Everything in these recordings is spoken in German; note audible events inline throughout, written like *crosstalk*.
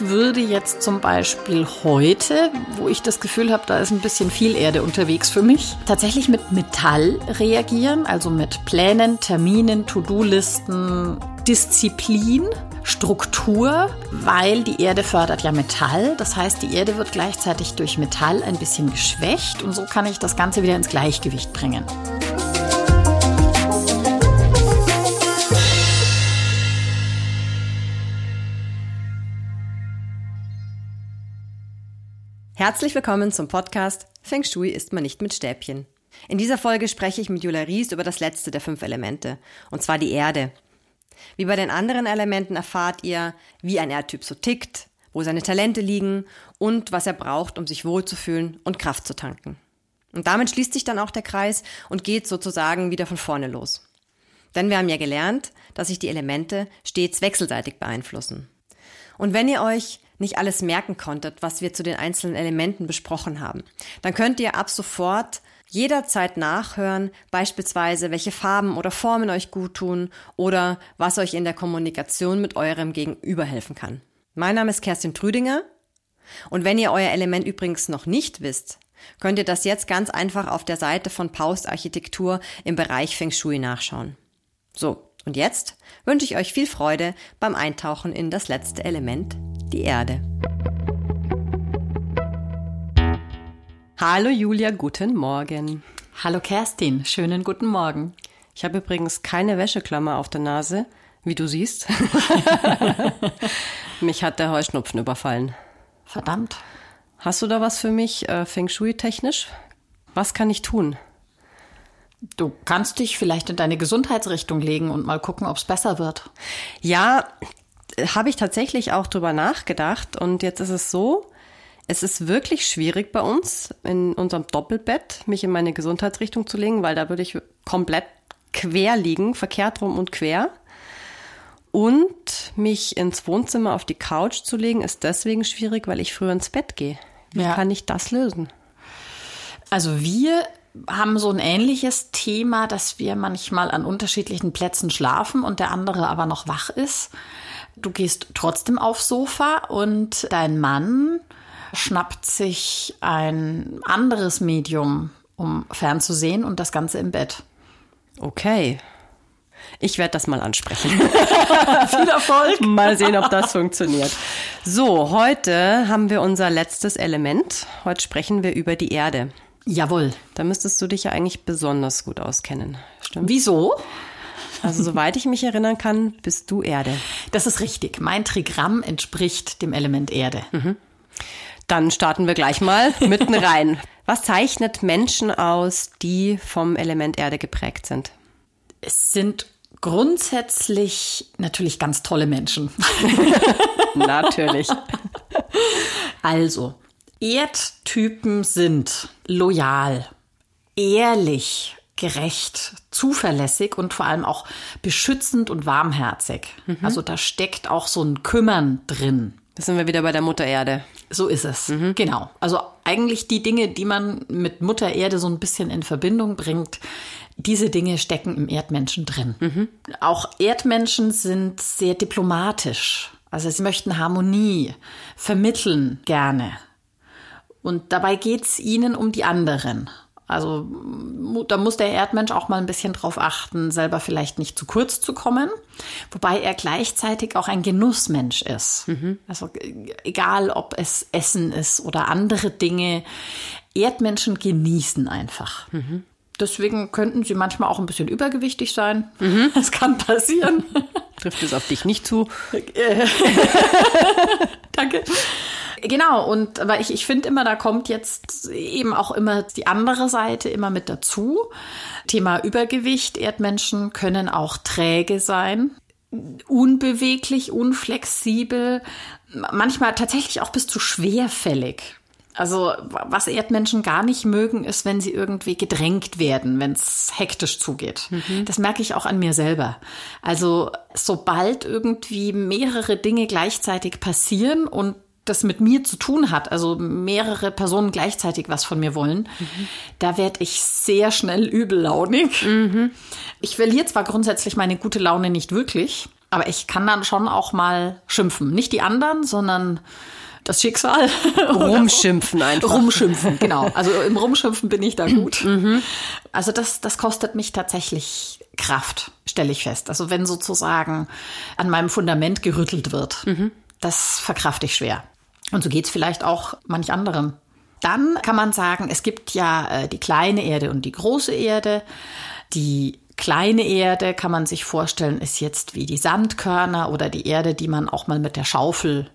Ich würde jetzt zum Beispiel heute, wo ich das Gefühl habe, da ist ein bisschen viel Erde unterwegs für mich, tatsächlich mit Metall reagieren, also mit Plänen, Terminen, To-Do-Listen, Disziplin. Struktur, weil die Erde fördert ja Metall. Das heißt, die Erde wird gleichzeitig durch Metall ein bisschen geschwächt und so kann ich das Ganze wieder ins Gleichgewicht bringen. Herzlich willkommen zum Podcast Feng Shui isst man nicht mit Stäbchen. In dieser Folge spreche ich mit Julia Ries über das letzte der fünf Elemente, und zwar die Erde. Wie bei den anderen Elementen erfahrt ihr, wie ein Erdtyp so tickt, wo seine Talente liegen und was er braucht, um sich wohlzufühlen und Kraft zu tanken. Und damit schließt sich dann auch der Kreis und geht sozusagen wieder von vorne los. Denn wir haben ja gelernt, dass sich die Elemente stets wechselseitig beeinflussen. Und wenn ihr euch nicht alles merken konntet, was wir zu den einzelnen Elementen besprochen haben, dann könnt ihr ab sofort jederzeit nachhören, beispielsweise welche Farben oder Formen euch gut tun oder was euch in der Kommunikation mit eurem Gegenüber helfen kann. Mein Name ist Kerstin Trüdinger und wenn ihr euer Element übrigens noch nicht wisst, könnt ihr das jetzt ganz einfach auf der Seite von Paust Architektur im Bereich Feng Shui nachschauen. So, und jetzt wünsche ich euch viel Freude beim Eintauchen in das letzte Element die Erde. Hallo Julia, guten Morgen. Hallo Kerstin, schönen guten Morgen. Ich habe übrigens keine Wäscheklammer auf der Nase, wie du siehst. *laughs* mich hat der Heuschnupfen überfallen. Verdammt. Hast du da was für mich, äh, Feng Shui technisch? Was kann ich tun? Du kannst dich vielleicht in deine Gesundheitsrichtung legen und mal gucken, ob es besser wird. Ja, habe ich tatsächlich auch drüber nachgedacht und jetzt ist es so, es ist wirklich schwierig bei uns in unserem Doppelbett, mich in meine Gesundheitsrichtung zu legen, weil da würde ich komplett quer liegen, verkehrt rum und quer. Und mich ins Wohnzimmer auf die Couch zu legen, ist deswegen schwierig, weil ich früher ins Bett gehe. Wie ja. kann ich das lösen? Also wir haben so ein ähnliches Thema, dass wir manchmal an unterschiedlichen Plätzen schlafen und der andere aber noch wach ist. Du gehst trotzdem aufs Sofa und dein Mann schnappt sich ein anderes Medium, um fernzusehen und das Ganze im Bett. Okay. Ich werde das mal ansprechen. *laughs* Viel Erfolg. *laughs* Mal sehen, ob das funktioniert. So, heute haben wir unser letztes Element. Heute sprechen wir über die Erde. Jawohl. Da müsstest du dich ja eigentlich besonders gut auskennen. Stimmt? Wieso? Also soweit ich mich erinnern kann, bist du Erde. Das ist richtig. Mein Trigramm entspricht dem Element Erde. Mhm. Dann starten wir gleich mal mitten *laughs* rein. Was zeichnet Menschen aus, die vom Element Erde geprägt sind? Es sind grundsätzlich natürlich ganz tolle Menschen. *laughs* natürlich. Also, Erdtypen sind loyal, ehrlich, gerecht, zuverlässig und vor allem auch beschützend und warmherzig. Mhm. Also da steckt auch so ein Kümmern drin. Da sind wir wieder bei der Mutter Erde. So ist es. Mhm. Genau. Also eigentlich die Dinge, die man mit Mutter Erde so ein bisschen in Verbindung bringt, diese Dinge stecken im Erdmenschen drin. Mhm. Auch Erdmenschen sind sehr diplomatisch. Also sie möchten Harmonie, vermitteln gerne. Und dabei geht es ihnen um die anderen. Also da muss der Erdmensch auch mal ein bisschen drauf achten, selber vielleicht nicht zu kurz zu kommen, wobei er gleichzeitig auch ein Genussmensch ist. Mhm. Also egal, ob es Essen ist oder andere Dinge, Erdmenschen genießen einfach. Mhm. Deswegen könnten sie manchmal auch ein bisschen übergewichtig sein. Mhm. *laughs* Das kann passieren. Trifft es auf dich nicht zu? *laughs* Danke. Genau, und aber ich, ich finde immer, da kommt jetzt eben auch immer die andere Seite immer mit dazu. Thema Übergewicht. Erdmenschen können auch träge sein, unbeweglich, unflexibel, manchmal tatsächlich auch bis zu schwerfällig. Also was Erdmenschen gar nicht mögen, ist, wenn sie irgendwie gedrängt werden, wenn es hektisch zugeht. Mhm. Das merke ich auch an mir selber. Also sobald irgendwie mehrere Dinge gleichzeitig passieren und das mit mir zu tun hat, also mehrere Personen gleichzeitig was von mir wollen, mhm. da werde ich sehr schnell übellaunig. Mhm. Ich verliere zwar grundsätzlich meine gute Laune nicht wirklich, Aber ich kann dann schon auch mal schimpfen. Nicht die anderen, sondern das Schicksal. *laughs* Rumschimpfen einfach. Rumschimpfen, genau. *laughs* Also im Rumschimpfen bin ich da gut. Also das, das kostet mich tatsächlich Kraft, stelle ich fest. Also wenn sozusagen an meinem Fundament gerüttelt wird, das verkraft ich schwer. Und so geht's vielleicht auch manch anderem. Dann kann man sagen, es gibt ja äh, die kleine Erde und die große Erde. Die kleine Erde kann man sich vorstellen, ist jetzt wie die Sandkörner oder die Erde, die man auch mal mit der Schaufel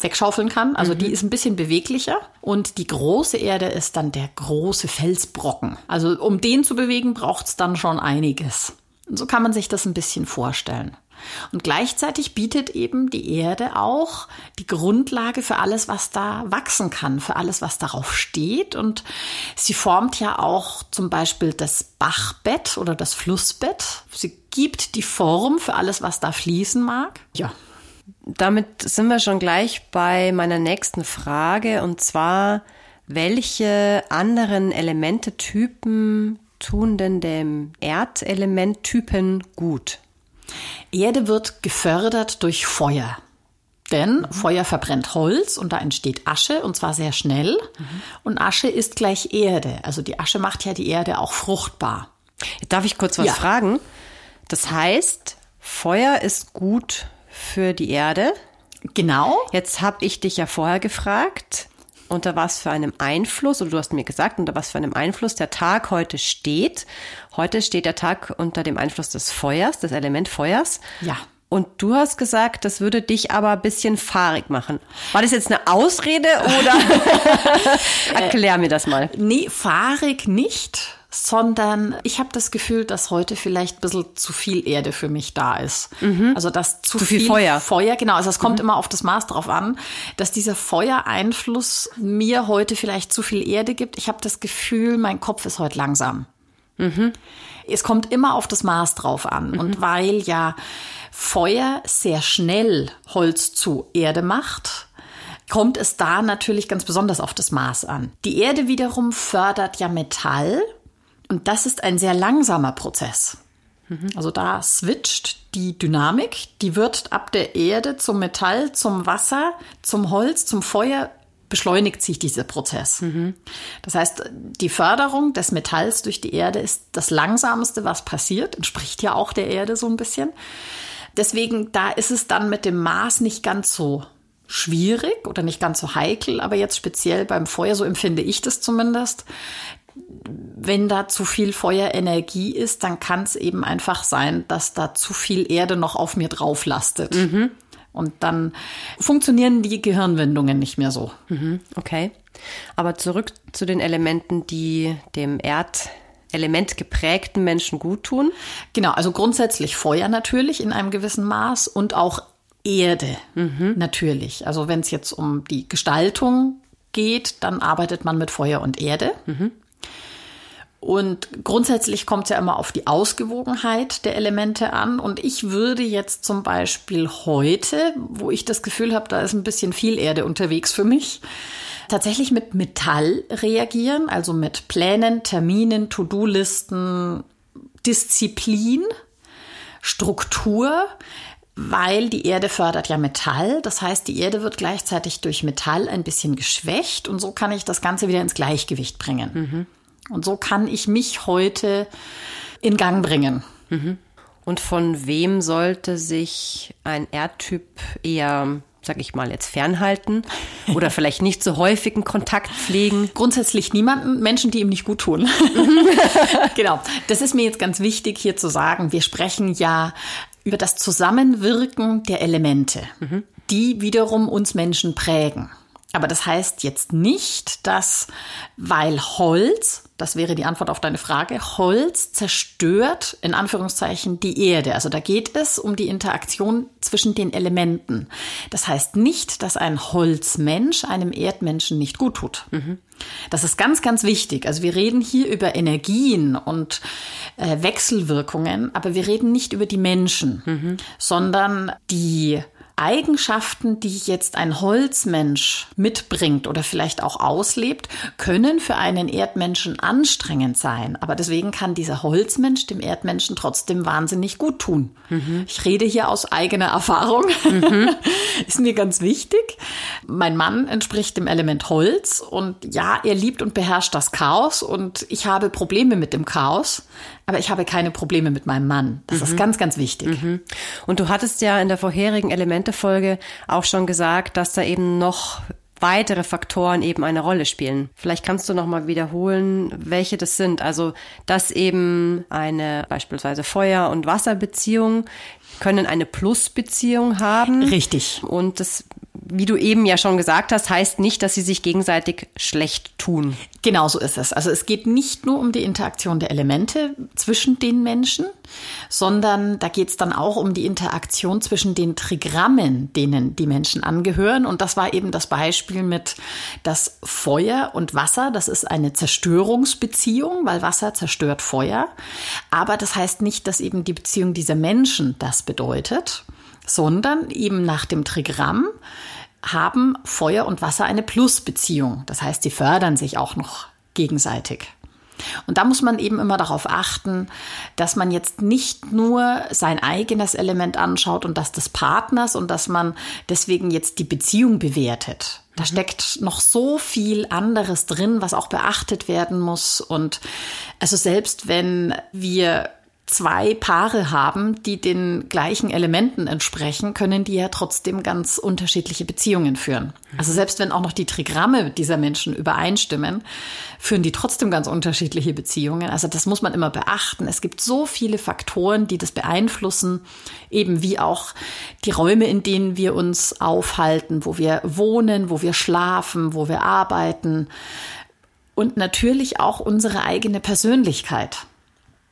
wegschaufeln kann. Also die ist ein bisschen beweglicher. Und die große Erde ist dann der große Felsbrocken. Also um den zu bewegen, braucht's dann schon einiges. Und so kann man sich das ein bisschen vorstellen. Und gleichzeitig bietet eben die Erde auch die Grundlage für alles, was da wachsen kann, für alles, was darauf steht. Und sie formt ja auch zum Beispiel das Bachbett oder das Flussbett. Sie gibt die Form für alles, was da fließen mag. Ja, Damit sind wir schon gleich bei meiner nächsten Frage und zwar, welche anderen Elementetypen tun denn dem Erdelementtypen gut? Erde wird gefördert durch Feuer. Denn Feuer verbrennt Holz und da entsteht Asche und zwar sehr schnell. Und Asche ist gleich Erde. Also die Asche macht ja die Erde auch fruchtbar. Darf ich kurz was Ja. fragen? Das heißt, Feuer ist gut für die Erde. Genau. Jetzt habe ich dich ja vorher gefragt, unter was für einem Einfluss, oder du hast mir gesagt, unter was für einem Einfluss der Tag heute steht. Heute steht der Tag unter dem Einfluss des Feuers, des Element Feuers. Ja. Und du hast gesagt, das würde dich aber ein bisschen fahrig machen. War das jetzt eine Ausrede oder? *laughs* Erklär mir das mal. Nee, fahrig nicht, sondern ich habe das Gefühl, dass heute vielleicht ein bisschen zu viel Erde für mich da ist. Also dass zu, Zu viel Feuer. Feuer, genau. Also es kommt immer auf das Maß drauf an, dass dieser Feuereinfluss mir heute vielleicht zu viel Erde gibt. Ich habe das Gefühl, mein Kopf ist heute langsam. Es kommt immer auf das Maß drauf an. Und weil ja Feuer sehr schnell Holz zu Erde macht, kommt es da natürlich ganz besonders auf das Maß an. Die Erde wiederum fördert ja Metall und das ist ein sehr langsamer Prozess. Also da switcht die Dynamik, die wird ab der Erde zum Metall, zum Wasser, zum Holz, zum Feuer beschleunigt sich dieser Prozess. Das heißt, die Förderung des Metalls durch die Erde ist das langsamste, was passiert, entspricht ja auch der Erde so ein bisschen. Deswegen, da ist es dann mit dem Maß nicht ganz so schwierig oder nicht ganz so heikel, aber jetzt speziell beim Feuer, so empfinde ich das zumindest, wenn da zu viel Feuerenergie ist, dann kann es eben einfach sein, dass da zu viel Erde noch auf mir drauf lastet. Und dann funktionieren die Gehirnwindungen nicht mehr so. Okay. Aber zurück zu den Elementen, die dem Erdelement geprägten Menschen gut tun. Genau, also grundsätzlich Feuer natürlich in einem gewissen Maß und auch Erde natürlich. Also wenn es jetzt um die Gestaltung geht, dann arbeitet man mit Feuer und Erde. Und grundsätzlich kommt es ja immer auf die Ausgewogenheit der Elemente an. Und ich würde jetzt zum Beispiel heute, wo ich das Gefühl habe, da ist ein bisschen viel Erde unterwegs für mich, tatsächlich mit Metall reagieren, also mit Plänen, Terminen, To-Do-Listen, Disziplin, Struktur, weil die Erde fördert ja Metall. Das heißt, die Erde wird gleichzeitig durch Metall ein bisschen geschwächt und so kann ich das Ganze wieder ins Gleichgewicht bringen. Und so kann ich mich heute in Gang bringen. Und von wem sollte sich ein Erdtyp eher, sag ich mal, jetzt fernhalten? Oder *laughs* vielleicht nicht so häufigen Kontakt pflegen? Grundsätzlich niemanden, Menschen, die ihm nicht gut tun. *laughs* genau. Das ist mir jetzt ganz wichtig hier zu sagen. Wir sprechen ja über das Zusammenwirken der Elemente, die wiederum uns Menschen prägen. Aber das heißt jetzt nicht, dass, weil Holz, das wäre die Antwort auf deine Frage, Holz zerstört in Anführungszeichen die Erde. Also da geht es um die Interaktion zwischen den Elementen. Das heißt nicht, dass ein Holzmensch einem Erdmenschen nicht gut tut. Das ist ganz, ganz wichtig. Also wir reden hier über Energien und äh, Wechselwirkungen, aber wir reden nicht über die Menschen, sondern die Eigenschaften, die jetzt ein Holzmensch mitbringt oder vielleicht auch auslebt, können für einen Erdmenschen anstrengend sein. Aber deswegen kann dieser Holzmensch dem Erdmenschen trotzdem wahnsinnig gut tun. Mhm. Ich rede hier aus eigener Erfahrung. Mhm. *laughs* Ist mir ganz wichtig. Mein Mann entspricht dem Element Holz und ja, er liebt und beherrscht das Chaos und ich habe Probleme mit dem Chaos, aber ich habe keine Probleme mit meinem Mann. Das mhm. ist ganz, ganz wichtig. Mhm. Und du hattest ja in der vorherigen Elemente-Folge auch schon gesagt, dass da eben noch weitere Faktoren eben eine Rolle spielen. Vielleicht kannst du noch mal wiederholen, welche das sind. Also, dass eben eine beispielsweise Feuer- und Wasserbeziehung können eine Plusbeziehung haben. Richtig. Und das wie du eben ja schon gesagt hast, heißt nicht, dass sie sich gegenseitig schlecht tun. Genau so ist es. Also es geht nicht nur um die Interaktion der Elemente zwischen den Menschen, sondern da geht es dann auch um die Interaktion zwischen den Trigrammen, denen die Menschen angehören. Und das war eben das Beispiel mit das Feuer und Wasser. Das ist eine Zerstörungsbeziehung, weil Wasser zerstört Feuer. Aber das heißt nicht, dass eben die Beziehung dieser Menschen das bedeutet sondern eben nach dem Trigramm haben Feuer und Wasser eine Plusbeziehung. Das heißt, sie fördern sich auch noch gegenseitig. Und da muss man eben immer darauf achten, dass man jetzt nicht nur sein eigenes Element anschaut und das des Partners und dass man deswegen jetzt die Beziehung bewertet. Da mhm. steckt noch so viel anderes drin, was auch beachtet werden muss. Und also selbst wenn wir zwei Paare haben, die den gleichen Elementen entsprechen, können die ja trotzdem ganz unterschiedliche Beziehungen führen. Also selbst wenn auch noch die Trigramme dieser Menschen übereinstimmen, führen die trotzdem ganz unterschiedliche Beziehungen. Also das muss man immer beachten. Es gibt so viele Faktoren, die das beeinflussen, eben wie auch die Räume, in denen wir uns aufhalten, wo wir wohnen, wo wir schlafen, wo wir arbeiten und natürlich auch unsere eigene Persönlichkeit.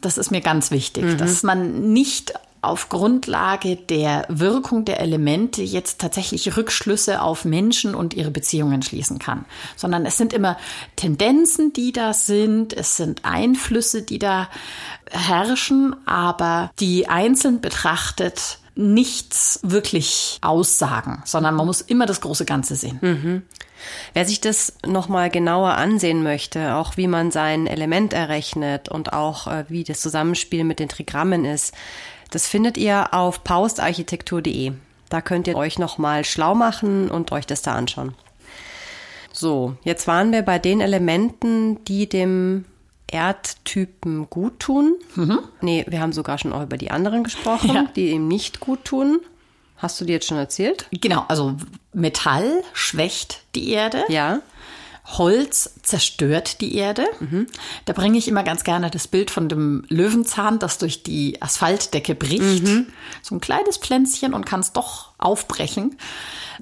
Das ist mir ganz wichtig, mhm. dass man nicht auf Grundlage der Wirkung der Elemente jetzt tatsächlich Rückschlüsse auf Menschen und ihre Beziehungen schließen kann, sondern es sind immer Tendenzen, die da sind, es sind Einflüsse, die da herrschen, aber die einzeln betrachtet nichts wirklich aussagen, sondern man muss immer das große Ganze sehen. Mhm. Wer sich das nochmal genauer ansehen möchte, auch wie man sein Element errechnet und auch äh, wie das Zusammenspiel mit den Trigrammen ist, das findet ihr auf paustarchitektur.de. Da könnt ihr euch nochmal schlau machen und euch das da anschauen. So, jetzt waren wir bei den Elementen, die dem Erdtypen gut tun. Mhm. Nee, wir haben sogar schon auch über die anderen gesprochen, ja. die ihm nicht gut tun. Hast du dir jetzt schon erzählt? Genau, also Metall schwächt die Erde. Ja. Holz zerstört die Erde. Mhm. Da bringe ich immer ganz gerne das Bild von dem Löwenzahn, das durch die Asphaltdecke bricht. Mhm. So ein kleines Pflänzchen und kann es doch aufbrechen.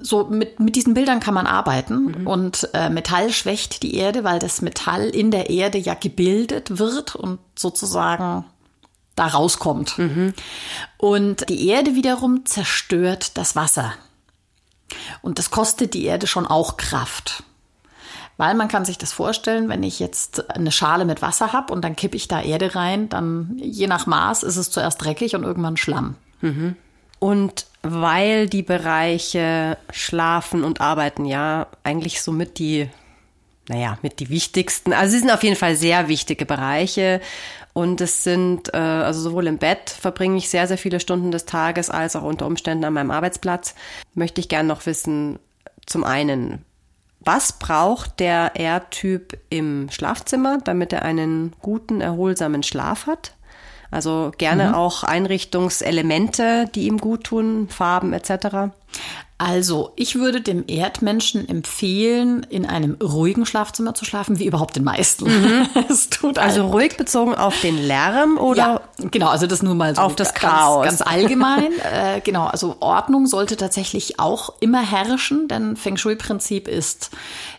So mit, mit diesen Bildern kann man arbeiten. Mhm. Und äh, Metall schwächt die Erde, weil das Metall in der Erde ja gebildet wird und sozusagen da rauskommt. Mhm. Und die Erde wiederum zerstört das Wasser. Und das kostet die Erde schon auch Kraft. Weil man kann sich das vorstellen, wenn ich jetzt eine Schale mit Wasser habe und dann kippe ich da Erde rein, dann je nach Maß ist es zuerst dreckig und irgendwann Schlamm. Mhm. Und weil die Bereiche Schlafen und Arbeiten ja eigentlich somit die, naja, mit die wichtigsten, also sie sind auf jeden Fall sehr wichtige Bereiche und es sind, äh, also sowohl im Bett verbringe ich sehr, sehr viele Stunden des Tages, als auch unter Umständen an meinem Arbeitsplatz. Möchte ich gerne noch wissen, zum einen, was braucht der Erdtyp im Schlafzimmer, damit er einen guten, erholsamen Schlaf hat? Also gerne mhm. auch Einrichtungselemente, die ihm gut tun, Farben etc. Also, ich würde dem Erdmenschen empfehlen, in einem ruhigen Schlafzimmer zu schlafen, wie überhaupt den meisten. Mhm. *laughs* es tut also ruhig bezogen auf den Lärm oder? Ja, genau, also das nur mal so. Auf das Chaos. Ganz, ganz allgemein. *laughs* äh, genau, also Ordnung sollte tatsächlich auch immer herrschen, denn Feng Shui-Prinzip ist,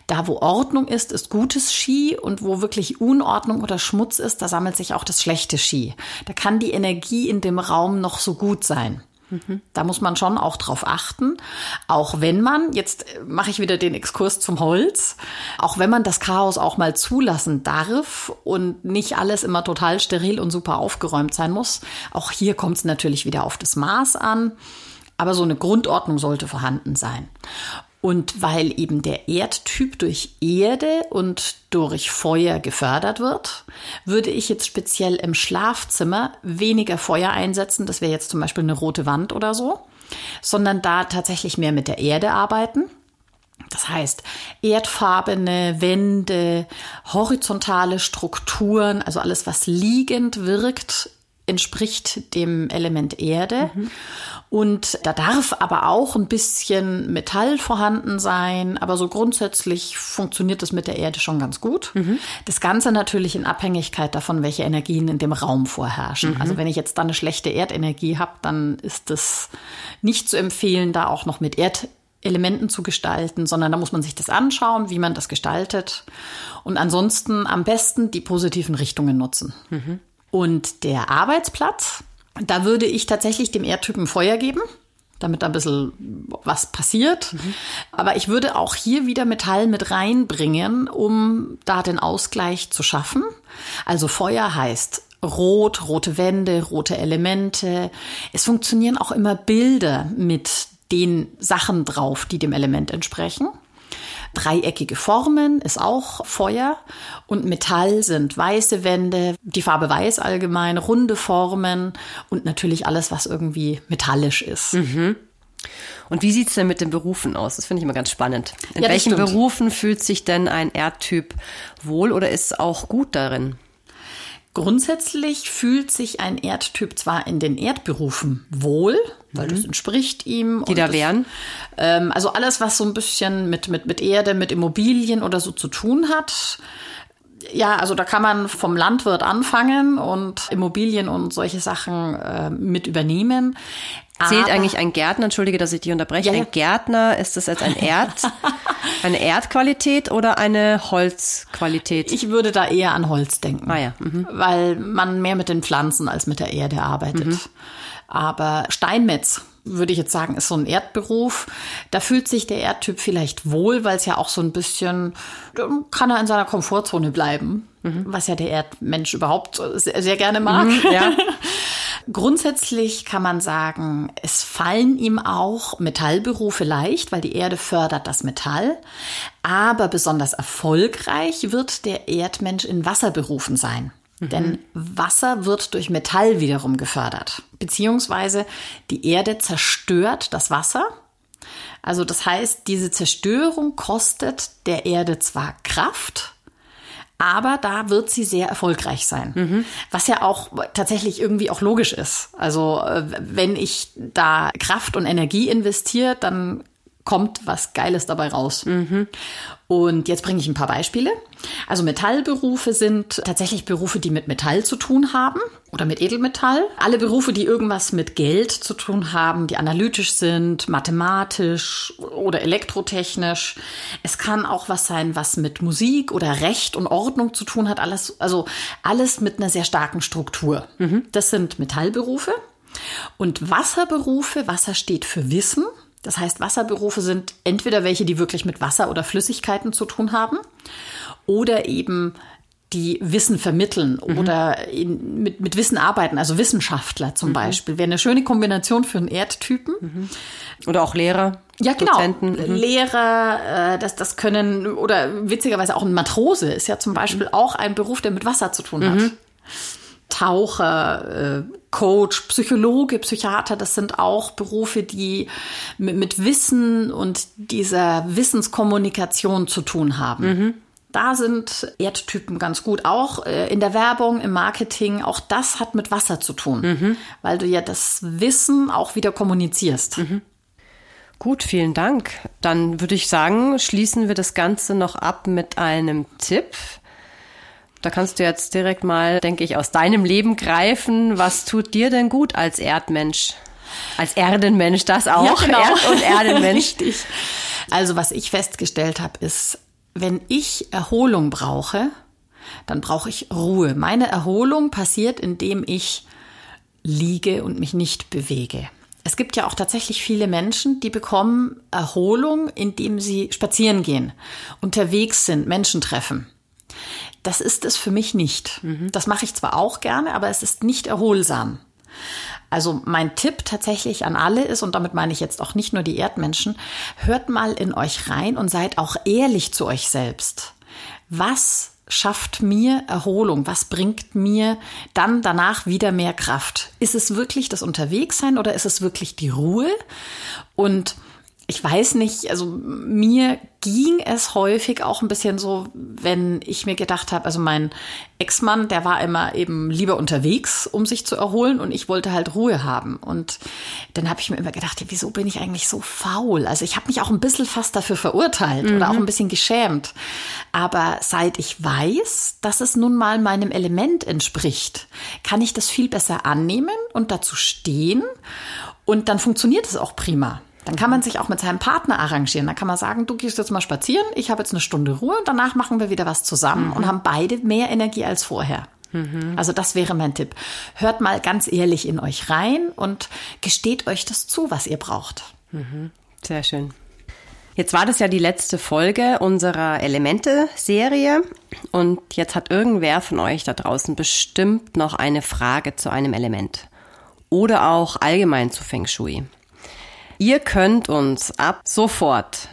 da wo Ordnung ist, ist gutes Ski und wo wirklich Unordnung oder Schmutz ist, da sammelt sich auch das schlechte Ski. Da kann die Energie in dem Raum noch so gut sein. Da muss man schon auch drauf achten. Auch wenn man, jetzt mache ich wieder den Exkurs zum Holz, auch wenn man das Chaos auch mal zulassen darf und nicht alles immer total steril und super aufgeräumt sein muss, auch hier kommt es natürlich wieder auf das Maß an. Aber so eine Grundordnung sollte vorhanden sein. Und weil eben der Erdtyp durch Erde und durch Feuer gefördert wird, würde ich jetzt speziell im Schlafzimmer weniger Feuer einsetzen. Das wäre jetzt zum Beispiel eine rote Wand oder so, sondern da tatsächlich mehr mit der Erde arbeiten. Das heißt, erdfarbene Wände, horizontale Strukturen, also alles, was liegend wirkt, entspricht dem Element Erde. Mhm. Und da darf aber auch ein bisschen Metall vorhanden sein, aber so grundsätzlich funktioniert das mit der Erde schon ganz gut. Mhm. Das Ganze natürlich in Abhängigkeit davon, welche Energien in dem Raum vorherrschen. Mhm. Also wenn ich jetzt da eine schlechte Erdenergie habe, dann ist es nicht zu empfehlen, da auch noch mit Erdelementen zu gestalten, sondern da muss man sich das anschauen, wie man das gestaltet. Und ansonsten am besten die positiven Richtungen nutzen. Mhm. Und der Arbeitsplatz, da würde ich tatsächlich dem Erdtypen Feuer geben, damit da ein bisschen was passiert. Mhm. Aber ich würde auch hier wieder Metall mit reinbringen, um da den Ausgleich zu schaffen. Also Feuer heißt rot, rote Wände, rote Elemente. Es funktionieren auch immer Bilder mit den Sachen drauf, die dem Element entsprechen. Dreieckige Formen ist auch Feuer und Metall sind weiße Wände, die Farbe weiß allgemein, runde Formen und natürlich alles, was irgendwie metallisch ist. Mhm. Und wie sieht's denn mit den Berufen aus? Das finde ich immer ganz spannend. In ja, welchen stimmt. Berufen fühlt sich denn ein Erdtyp wohl oder ist auch gut darin? Grundsätzlich fühlt sich ein Erdtyp zwar in den Erdberufen wohl, weil mhm. das entspricht ihm. Die da das, wären? Ähm, also alles, was so ein bisschen mit, mit, mit Erde, mit Immobilien oder so zu tun hat. Ja, also da kann man vom Landwirt anfangen und Immobilien und solche Sachen äh, mit übernehmen. Zählt Aber, eigentlich ein Gärtner, entschuldige, dass ich dich unterbreche, ja, ja. ein Gärtner, ist das jetzt ein Erd, *laughs* eine Erdqualität oder eine Holzqualität? Ich würde da eher an Holz denken. Ah ja. Mhm. Weil man mehr mit den Pflanzen als mit der Erde arbeitet. Mhm. Aber Steinmetz, würde ich jetzt sagen, ist so ein Erdberuf. Da fühlt sich der Erdtyp vielleicht wohl, weil es ja auch so ein bisschen, kann er in seiner Komfortzone bleiben, mhm. was ja der Erdmensch überhaupt sehr, sehr gerne mag. Mhm, ja. *laughs* Grundsätzlich kann man sagen, es fallen ihm auch Metallberufe leicht, weil die Erde fördert das Metall. Aber besonders erfolgreich wird der Erdmensch in Wasserberufen sein. Mhm. Denn Wasser wird durch Metall wiederum gefördert. Beziehungsweise die Erde zerstört das Wasser. Also das heißt, diese Zerstörung kostet der Erde zwar Kraft, aber da wird sie sehr erfolgreich sein. Mhm. Was ja auch tatsächlich irgendwie auch logisch ist. Also äh, wenn ich da Kraft und Energie investiere, dann kommt was Geiles dabei raus. Mhm. Und jetzt bringe ich ein paar Beispiele. Also Metallberufe sind tatsächlich Berufe, die mit Metall zu tun haben oder mit Edelmetall. Alle Berufe, die irgendwas mit Geld zu tun haben, die analytisch sind, mathematisch oder elektrotechnisch. Es kann auch was sein, was mit Musik oder Recht und Ordnung zu tun hat. Alles, also alles mit einer sehr starken Struktur. Mhm. Das sind Metallberufe. Und Wasserberufe, Wasser steht für Wissen. Das heißt, Wasserberufe sind entweder welche, die wirklich mit Wasser oder Flüssigkeiten zu tun haben oder eben die Wissen vermitteln mhm. oder in, mit, mit Wissen arbeiten, also Wissenschaftler zum mhm. Beispiel. Wäre eine schöne Kombination für einen Erdtypen. Mhm. Oder auch Lehrer. Ja, genau. Mhm. Lehrer, äh, das, das können, oder witzigerweise auch ein Matrose ist ja zum Beispiel mhm. auch ein Beruf, der mit Wasser zu tun hat. Taucher, äh, Coach, Psychologe, Psychiater, das sind auch Berufe, die mit, mit Wissen und dieser Wissenskommunikation zu tun haben. Mhm. Da sind Erdtypen ganz gut. Auch äh, in der Werbung, im Marketing, auch das hat mit Wasser zu tun, mhm. weil du ja das Wissen auch wieder kommunizierst. Mhm. Gut, vielen Dank. Dann würde ich sagen, schließen wir das Ganze noch ab mit einem Tipp. Da kannst du jetzt direkt mal, denke ich, aus deinem Leben greifen. Was tut dir denn gut als Erdmensch? Als Erdenmensch, das auch. Ja, genau. Erd- und Erdenmensch. *laughs* Richtig. Also was ich festgestellt habe, ist, wenn ich Erholung brauche, dann brauche ich Ruhe. Meine Erholung passiert, indem ich liege und mich nicht bewege. Es gibt ja auch tatsächlich viele Menschen, die bekommen Erholung, indem sie spazieren gehen, unterwegs sind, Menschen treffen. Das ist es für mich nicht. Mhm. Das mache ich zwar auch gerne, aber es ist nicht erholsam. Also mein Tipp tatsächlich an alle ist, und damit meine ich jetzt auch nicht nur die Erdmenschen, hört mal in euch rein und seid auch ehrlich zu euch selbst. Was schafft mir Erholung? Was bringt mir dann danach wieder mehr Kraft? Ist es wirklich das Unterwegssein oder ist es wirklich die Ruhe? Und ich weiß nicht, also mir ging es häufig auch ein bisschen so, wenn ich mir gedacht habe, also mein Ex-Mann, der war immer eben lieber unterwegs, um sich zu erholen und ich wollte halt Ruhe haben. Und dann habe ich mir immer gedacht, ja, wieso bin ich eigentlich so faul? Also ich habe mich auch ein bisschen fast dafür verurteilt mhm. oder auch ein bisschen geschämt. Aber seit ich weiß, dass es nun mal meinem Element entspricht, kann ich das viel besser annehmen und dazu stehen. Und dann funktioniert es auch prima. Dann kann man sich auch mit seinem Partner arrangieren. Da kann man sagen, du gehst jetzt mal spazieren, ich habe jetzt eine Stunde Ruhe und danach machen wir wieder was zusammen mhm. und haben beide mehr Energie als vorher. Mhm. Also das wäre mein Tipp. Hört mal ganz ehrlich in euch rein und gesteht euch das zu, was ihr braucht. Mhm. Sehr schön. Jetzt war das ja die letzte Folge unserer Elemente-Serie und jetzt hat irgendwer von euch da draußen bestimmt noch eine Frage zu einem Element oder auch allgemein zu Feng Shui. Ihr könnt uns ab sofort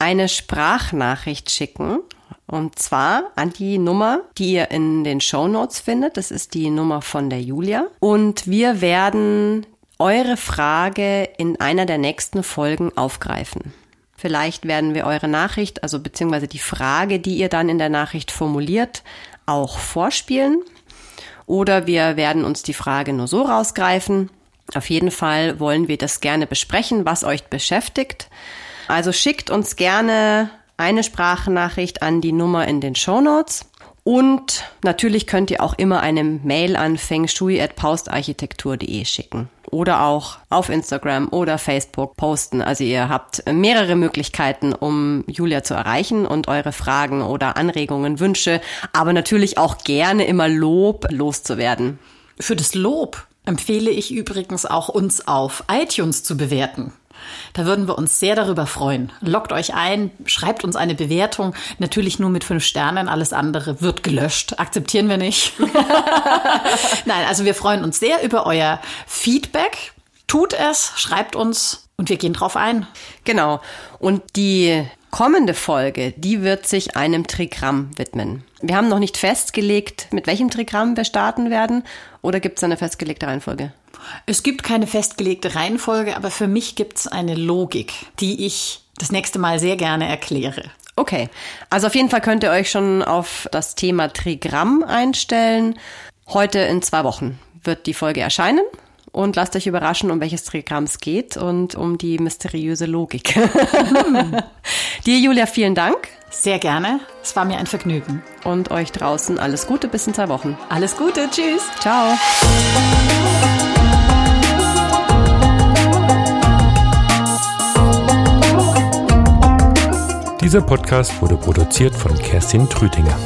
eine Sprachnachricht schicken. Und zwar an die Nummer, die ihr in den Show Notes findet. Das ist die Nummer von der Julia. Und wir werden eure Frage in einer der nächsten Folgen aufgreifen. Vielleicht werden wir eure Nachricht, also beziehungsweise die Frage, die ihr dann in der Nachricht formuliert, auch vorspielen. Oder wir werden uns die Frage nur so rausgreifen auf jeden Fall wollen wir das gerne besprechen, was euch beschäftigt. Also schickt uns gerne eine Sprachnachricht an die Nummer in den Show Notes. Und natürlich könnt ihr auch immer eine Mail an fengshui.paustarchitektur.de schicken. Oder auch auf Instagram oder Facebook posten. Also ihr habt mehrere Möglichkeiten, um Julia zu erreichen und eure Fragen oder Anregungen, Wünsche, aber natürlich auch gerne immer Lob loszuwerden. Für das Lob empfehle ich übrigens auch uns auf iTunes zu bewerten. Da würden wir uns sehr darüber freuen. Lockt euch ein, schreibt uns eine Bewertung, natürlich nur mit fünf Sternen, alles andere wird gelöscht, akzeptieren wir nicht. *laughs* Nein, also wir freuen uns sehr über euer Feedback. Tut es, schreibt uns und wir gehen drauf ein. Genau. Und die kommende Folge, die wird sich einem Trigramm widmen. Wir haben noch nicht festgelegt, mit welchem Trigramm wir starten werden, oder gibt es eine festgelegte Reihenfolge? Es gibt keine festgelegte Reihenfolge, aber für mich gibt es eine Logik, die ich das nächste Mal sehr gerne erkläre. Okay, also auf jeden Fall könnt ihr euch schon auf das Thema Trigramm einstellen. Heute in zwei Wochen wird die Folge erscheinen und lasst euch überraschen, um welches Trigramm es geht und um die mysteriöse Logik. Hm. *laughs* Dir, Julia, vielen Dank. Sehr gerne. Es war mir ein Vergnügen. Und euch draußen alles Gute bis in zwei Wochen. Alles Gute. Tschüss. Ciao. Dieser Podcast wurde produziert von Kerstin Trütinger.